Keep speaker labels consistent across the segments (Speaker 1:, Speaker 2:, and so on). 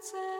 Speaker 1: serce.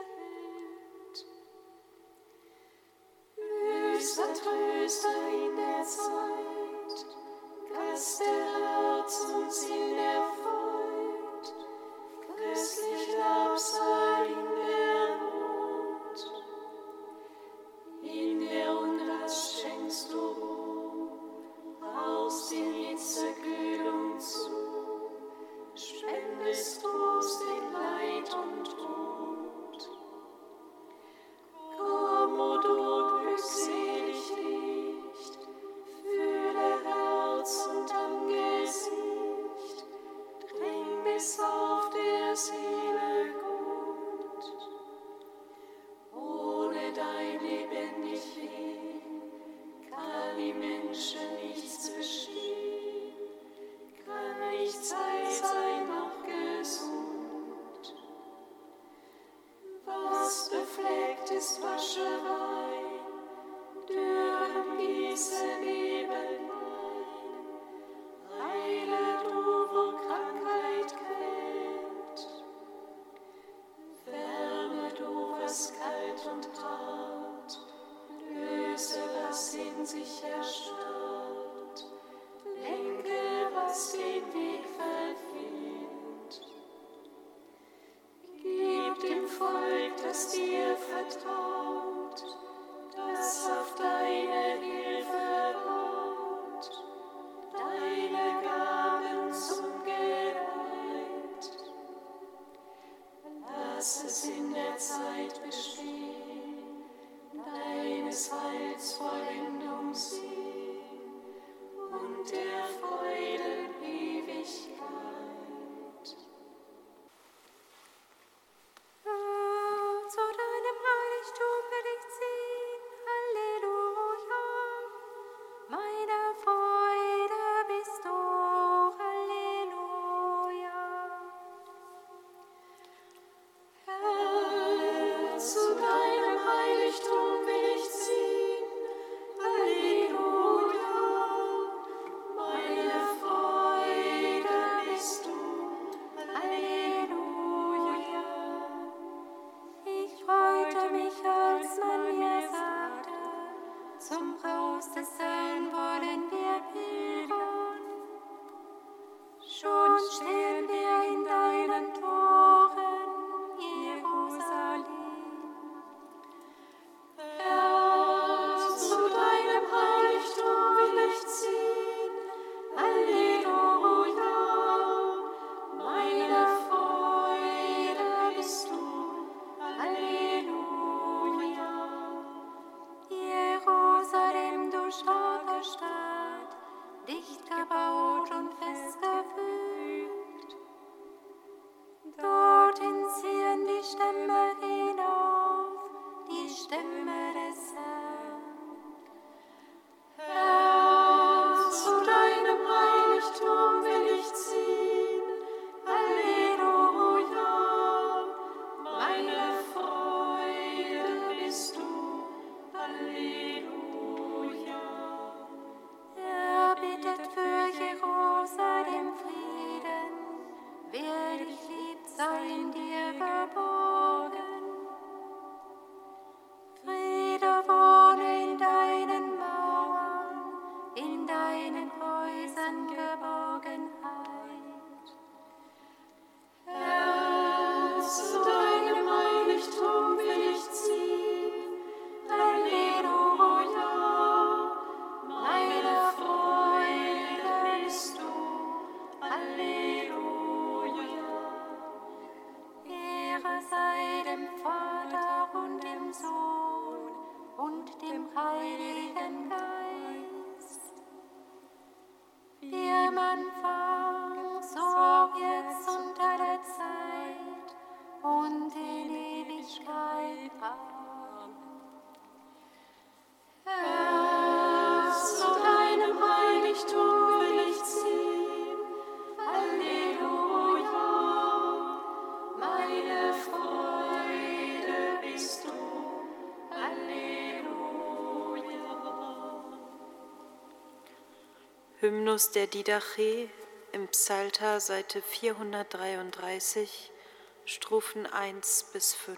Speaker 1: Die
Speaker 2: Hymnus der Didache im Psalter Seite 433, Strophen 1 bis 5.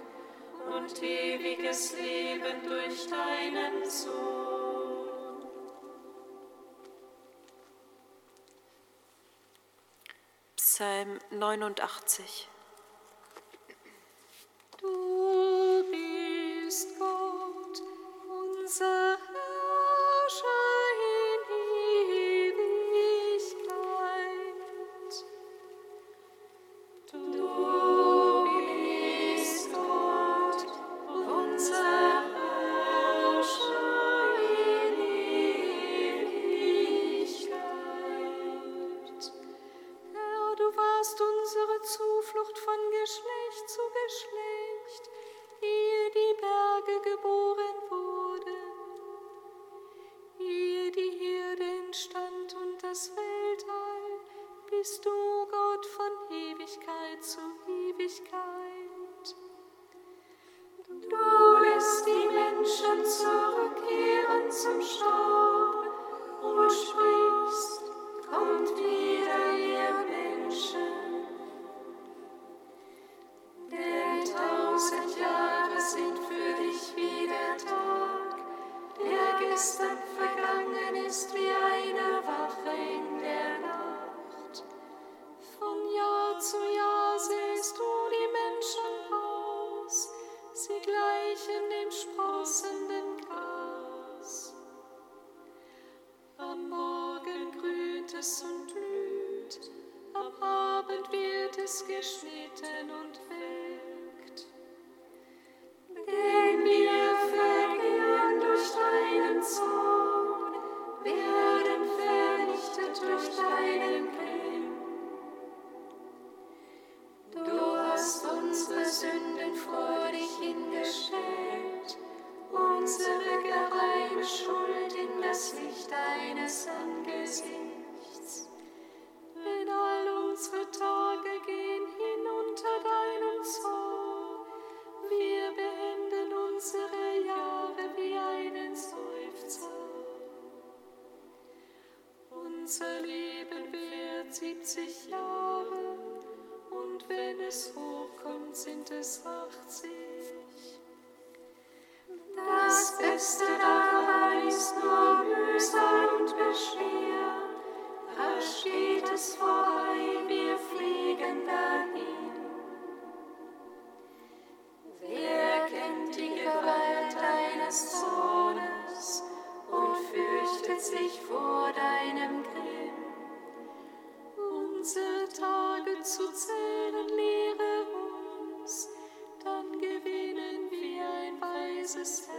Speaker 1: und ewiges Leben durch deinen Sohn.
Speaker 2: Psalm 89
Speaker 1: Unser Christus. es und
Speaker 3: blüht, am Abend wird es geschnitten und
Speaker 1: fällt. Jesus.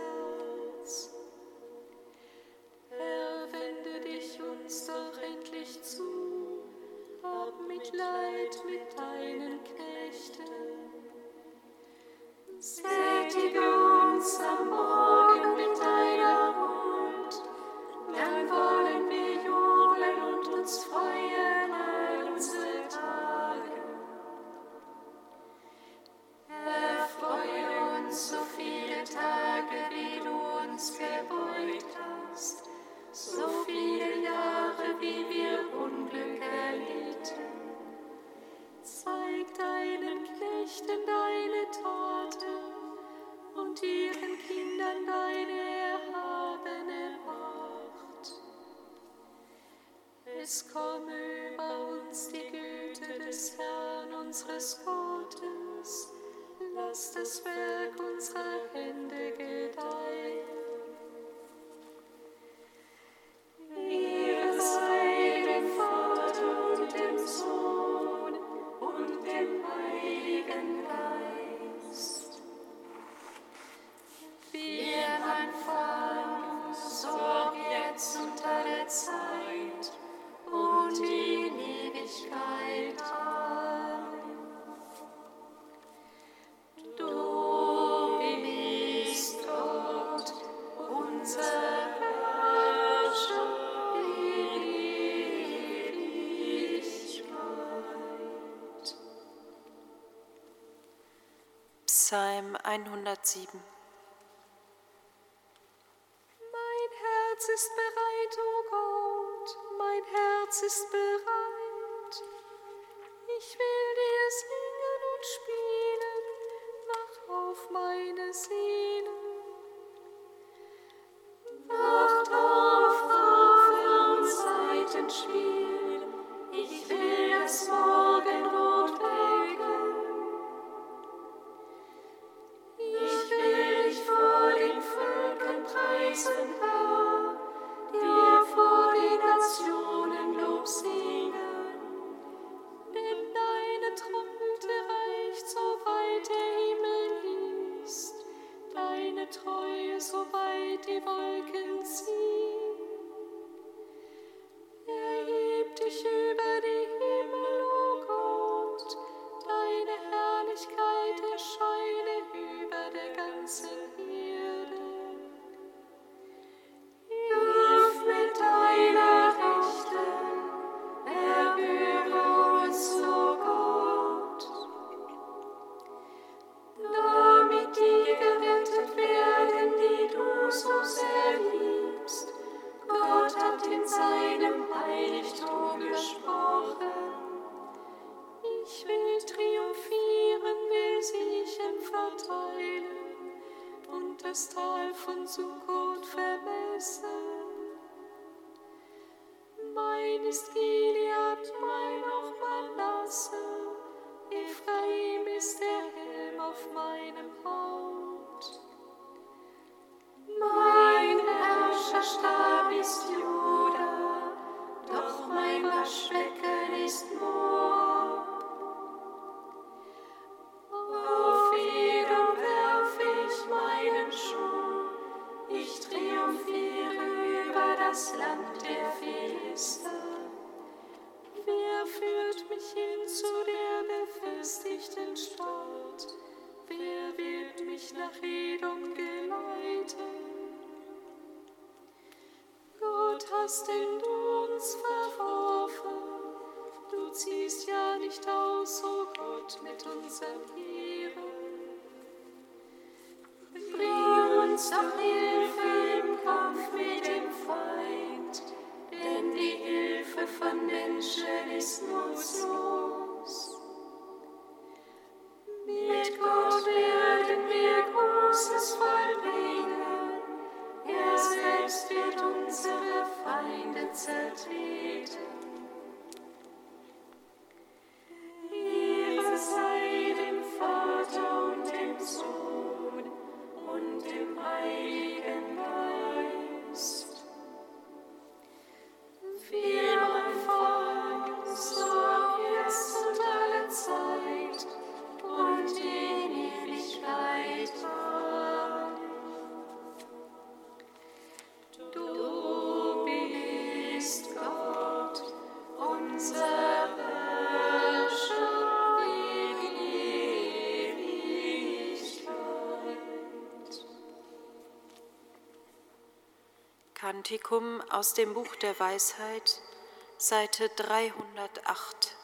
Speaker 1: Es komme über uns die Güte des Herrn unseres Gottes. Lass das Werk unserer Hände gedeihen
Speaker 2: sieben.
Speaker 1: Mein Herz ist bereit, o oh Gott, mein Herz ist bereit. Ich will dir singen und spielen, wach auf meine Seele. Kristall von Sukkot vermessen. Mein ist Gilead, mein auch Manasse.
Speaker 3: stop me
Speaker 2: Kantikum aus dem Buch der Weisheit, Seite 308.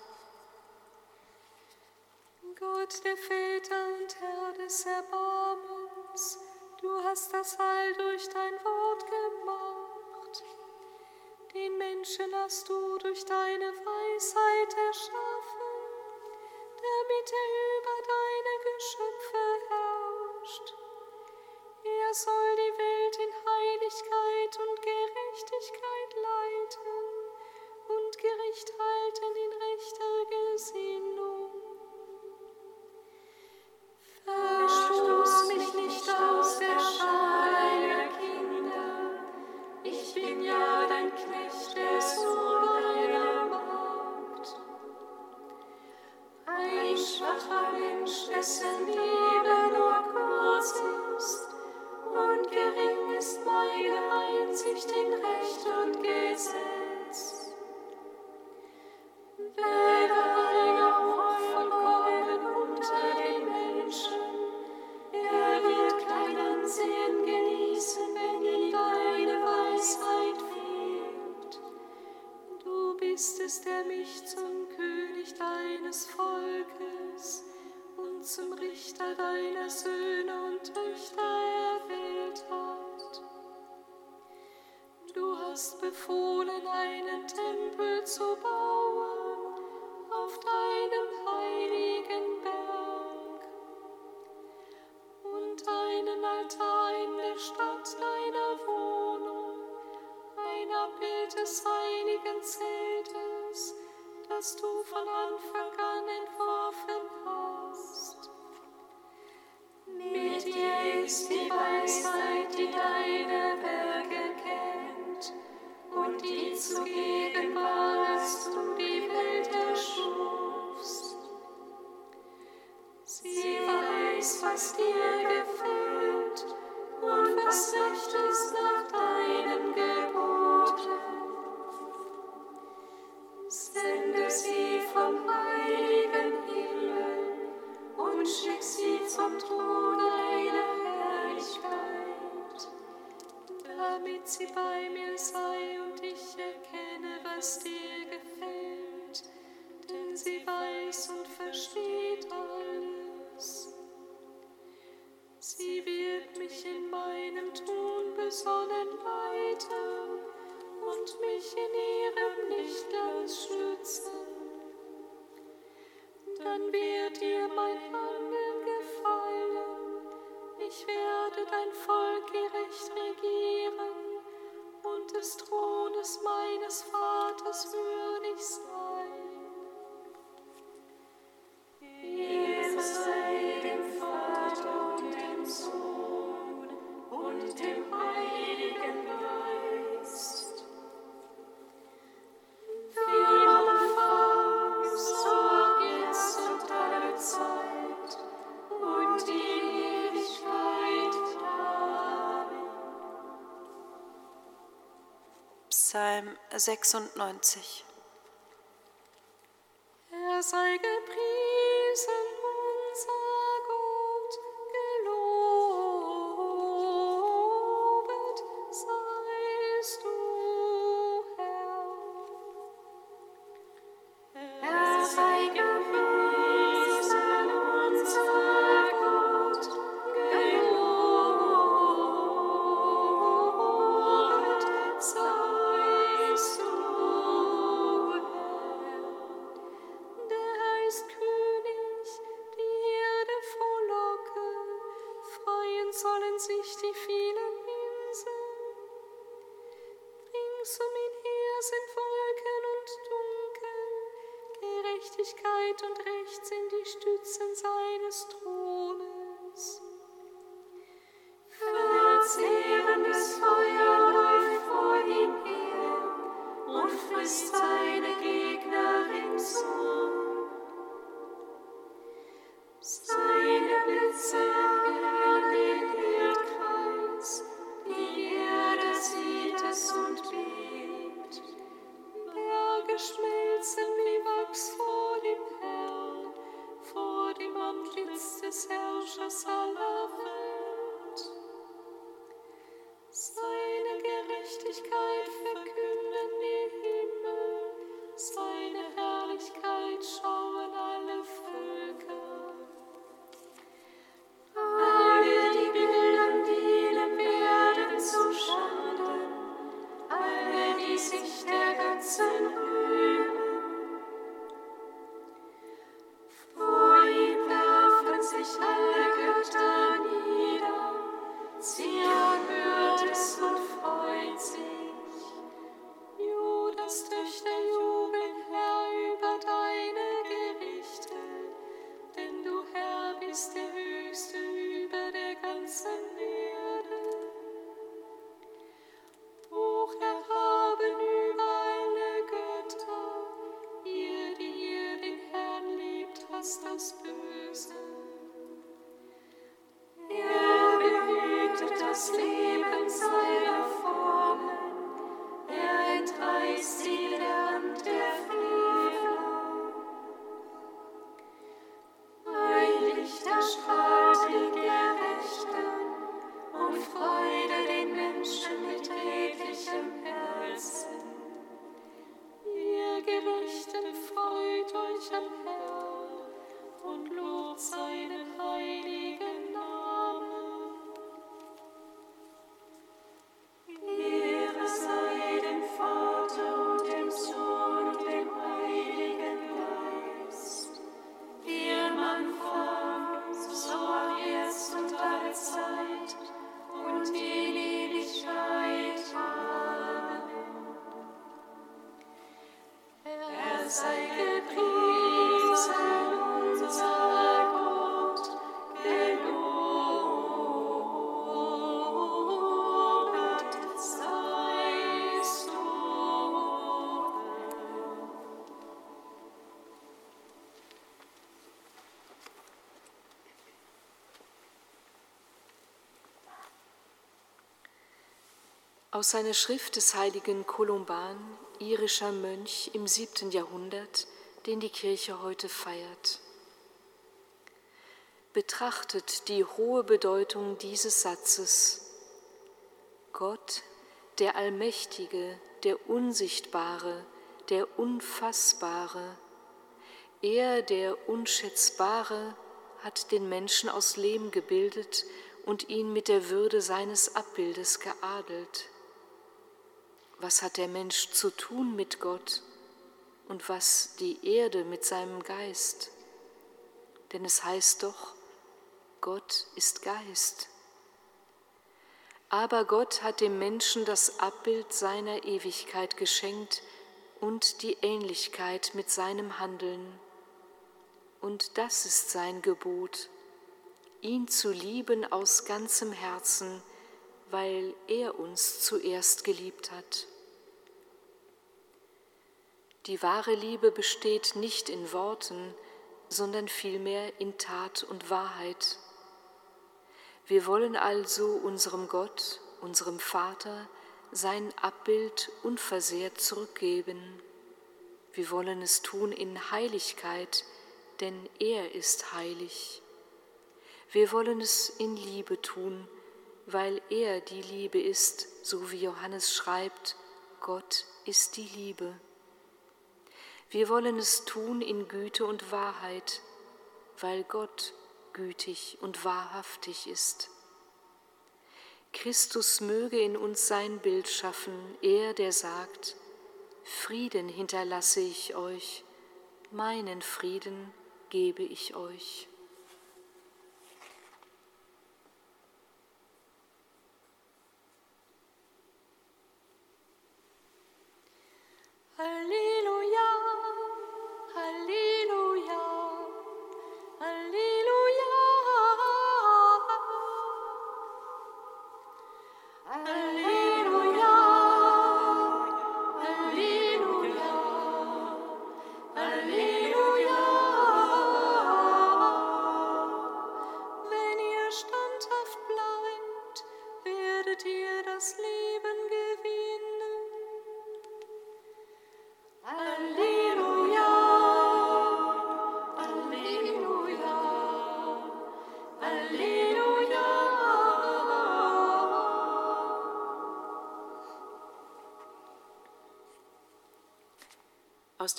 Speaker 1: Gott der Väter und Herr des Erbarmens, du hast das Heil durch dein Wort gemacht. Den Menschen hast du durch deine Weisheit erschaffen, damit er über deine Geschöpfe herrscht. Er soll die Welt in Heiligkeit und Gerechtigkeit leiten und Gericht halten in rechter Gesinnung.
Speaker 3: Verstoß mich nicht aus der Schar deiner Kinder. Ich bin ja dein Knecht, der Sohn deiner Magd. Ein schwacher Mensch, dessen Liebe nur kurz ist, und gering ist meine Einsicht in Recht und Gesetz. Wäre
Speaker 1: hast befohlen, einen Tempel zu bauen auf deinem heiligen Berg und einen Altar in der Stadt deiner Wohnung, ein Abbild des heiligen Zeltes, das du von Anfang an entworfen hast.
Speaker 3: Mit dir ist die Weisheit, die deine Sende sie vom heiligen Himmel und schick sie zum Thron deiner Herrlichkeit.
Speaker 1: damit sie bei mir sei und ich erkenne, was dir
Speaker 2: Psalm 96.
Speaker 1: Er sei gepriesen, und
Speaker 3: frisst seine Gegner ringsum.
Speaker 1: Aus seiner Schrift des heiligen Kolumban, irischer Mönch im siebten Jahrhundert, den die Kirche heute feiert. Betrachtet die hohe Bedeutung dieses Satzes. Gott, der Allmächtige, der Unsichtbare, der Unfassbare, er, der Unschätzbare, hat den Menschen aus Lehm gebildet und ihn mit der Würde seines Abbildes geadelt. Was hat der Mensch zu tun mit Gott und was die Erde mit seinem Geist? Denn es heißt doch, Gott ist Geist. Aber Gott hat dem Menschen das Abbild seiner Ewigkeit geschenkt und die Ähnlichkeit mit seinem Handeln. Und das ist sein Gebot, ihn zu lieben aus ganzem Herzen, weil er uns zuerst geliebt hat. Die wahre Liebe besteht nicht in Worten, sondern vielmehr in Tat und Wahrheit. Wir wollen also unserem Gott, unserem Vater, sein Abbild unversehrt zurückgeben. Wir wollen es tun in Heiligkeit, denn er ist heilig. Wir wollen es in Liebe tun, weil er die Liebe ist, so wie Johannes schreibt, Gott ist die Liebe. Wir wollen es tun in Güte und Wahrheit, weil Gott gütig und wahrhaftig ist. Christus möge in uns sein Bild schaffen, er, der sagt, Frieden hinterlasse ich euch, meinen Frieden gebe ich euch. Aus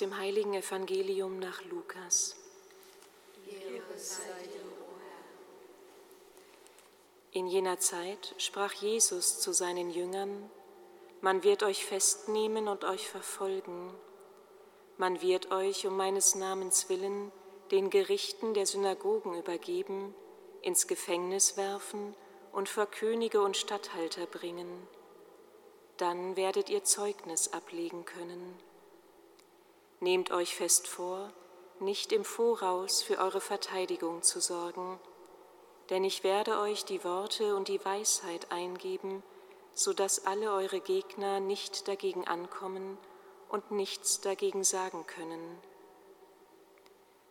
Speaker 1: dem heiligen Evangelium nach Lukas. In jener Zeit sprach Jesus zu seinen Jüngern, man wird euch festnehmen und euch verfolgen. Man wird euch um meines Namens willen den Gerichten der Synagogen übergeben, ins Gefängnis werfen
Speaker 4: und vor Könige und Statthalter bringen. Dann werdet ihr Zeugnis ablegen können. Nehmt euch fest vor, nicht im Voraus für eure Verteidigung zu sorgen, denn ich werde euch die Worte und die Weisheit eingeben, so dass alle eure Gegner nicht dagegen ankommen und nichts dagegen sagen können.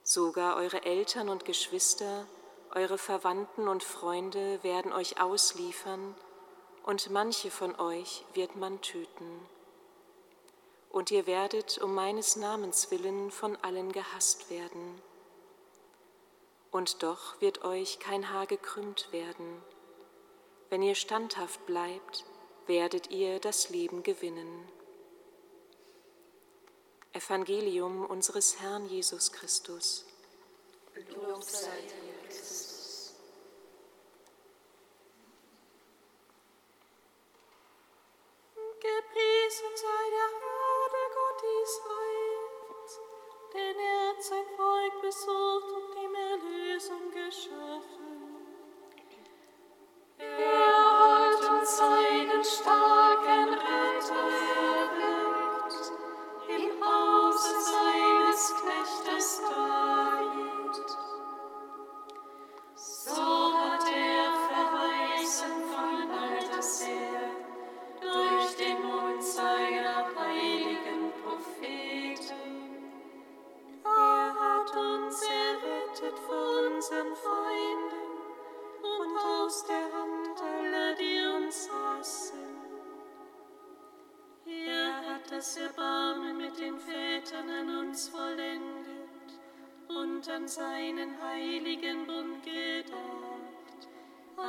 Speaker 4: Sogar eure Eltern und Geschwister, eure Verwandten und Freunde werden euch ausliefern, und manche von euch wird man töten. Und ihr werdet um meines Namens willen von allen gehasst werden. Und doch wird euch kein Haar gekrümmt werden. Wenn ihr standhaft bleibt, werdet ihr das Leben gewinnen. Evangelium unseres Herrn Jesus Christus. Lob sei dir,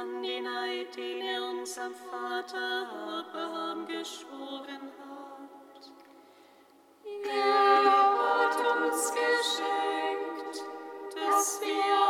Speaker 5: an den Eid, den er unserem Vater Abraham geschworen hat.
Speaker 1: Er hat uns geschenkt, dass wir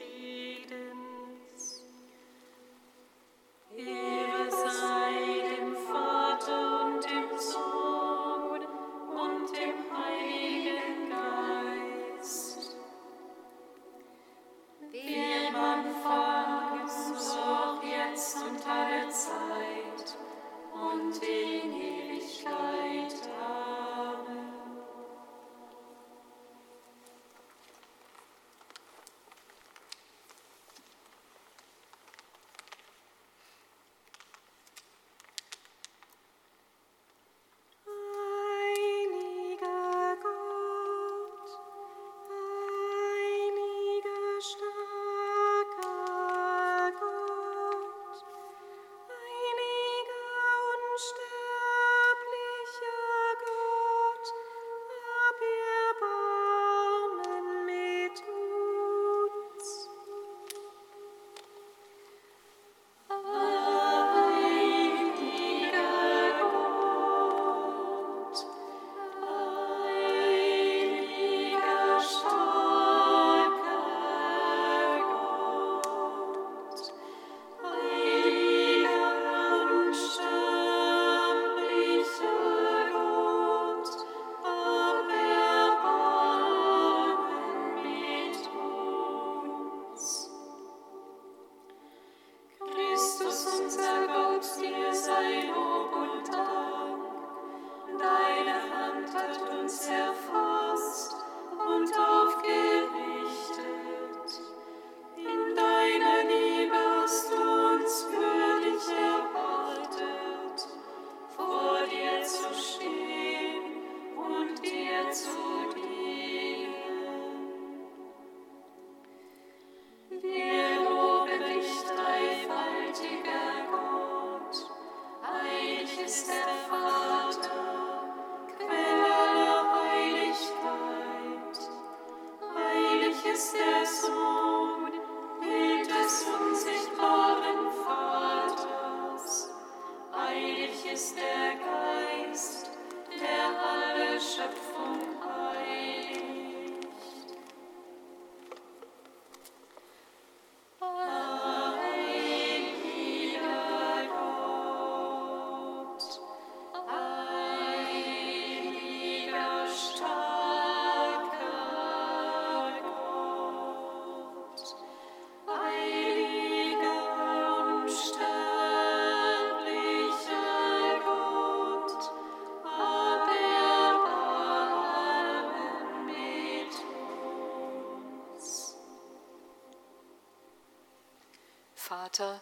Speaker 1: Vater,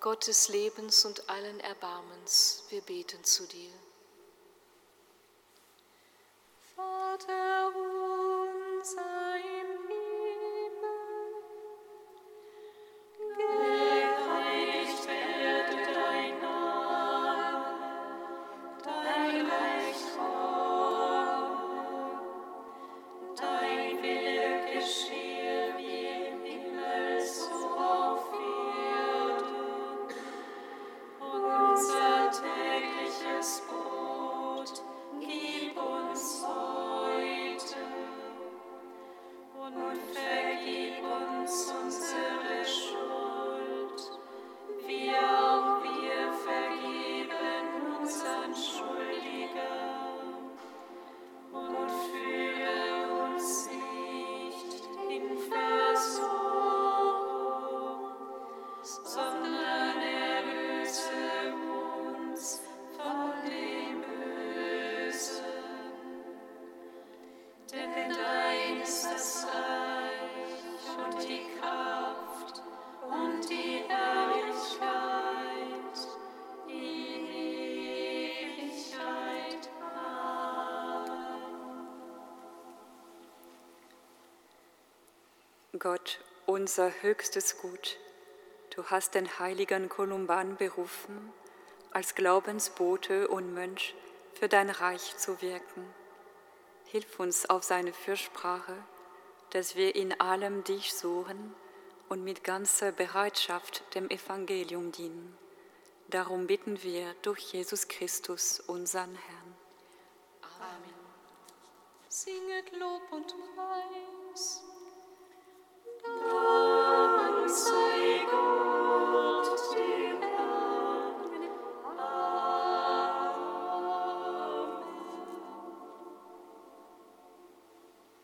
Speaker 2: Gott des Lebens und allen Erbarmens, wir beten zu dir.
Speaker 1: Vater
Speaker 6: Gott, unser höchstes Gut, du hast den heiligen Kolumban berufen, als Glaubensbote und Mönch für dein Reich zu wirken. Hilf uns auf seine Fürsprache, dass wir in allem dich suchen und mit ganzer Bereitschaft dem Evangelium dienen. Darum bitten wir durch Jesus Christus, unseren Herrn.
Speaker 1: Singet Lob und Preis.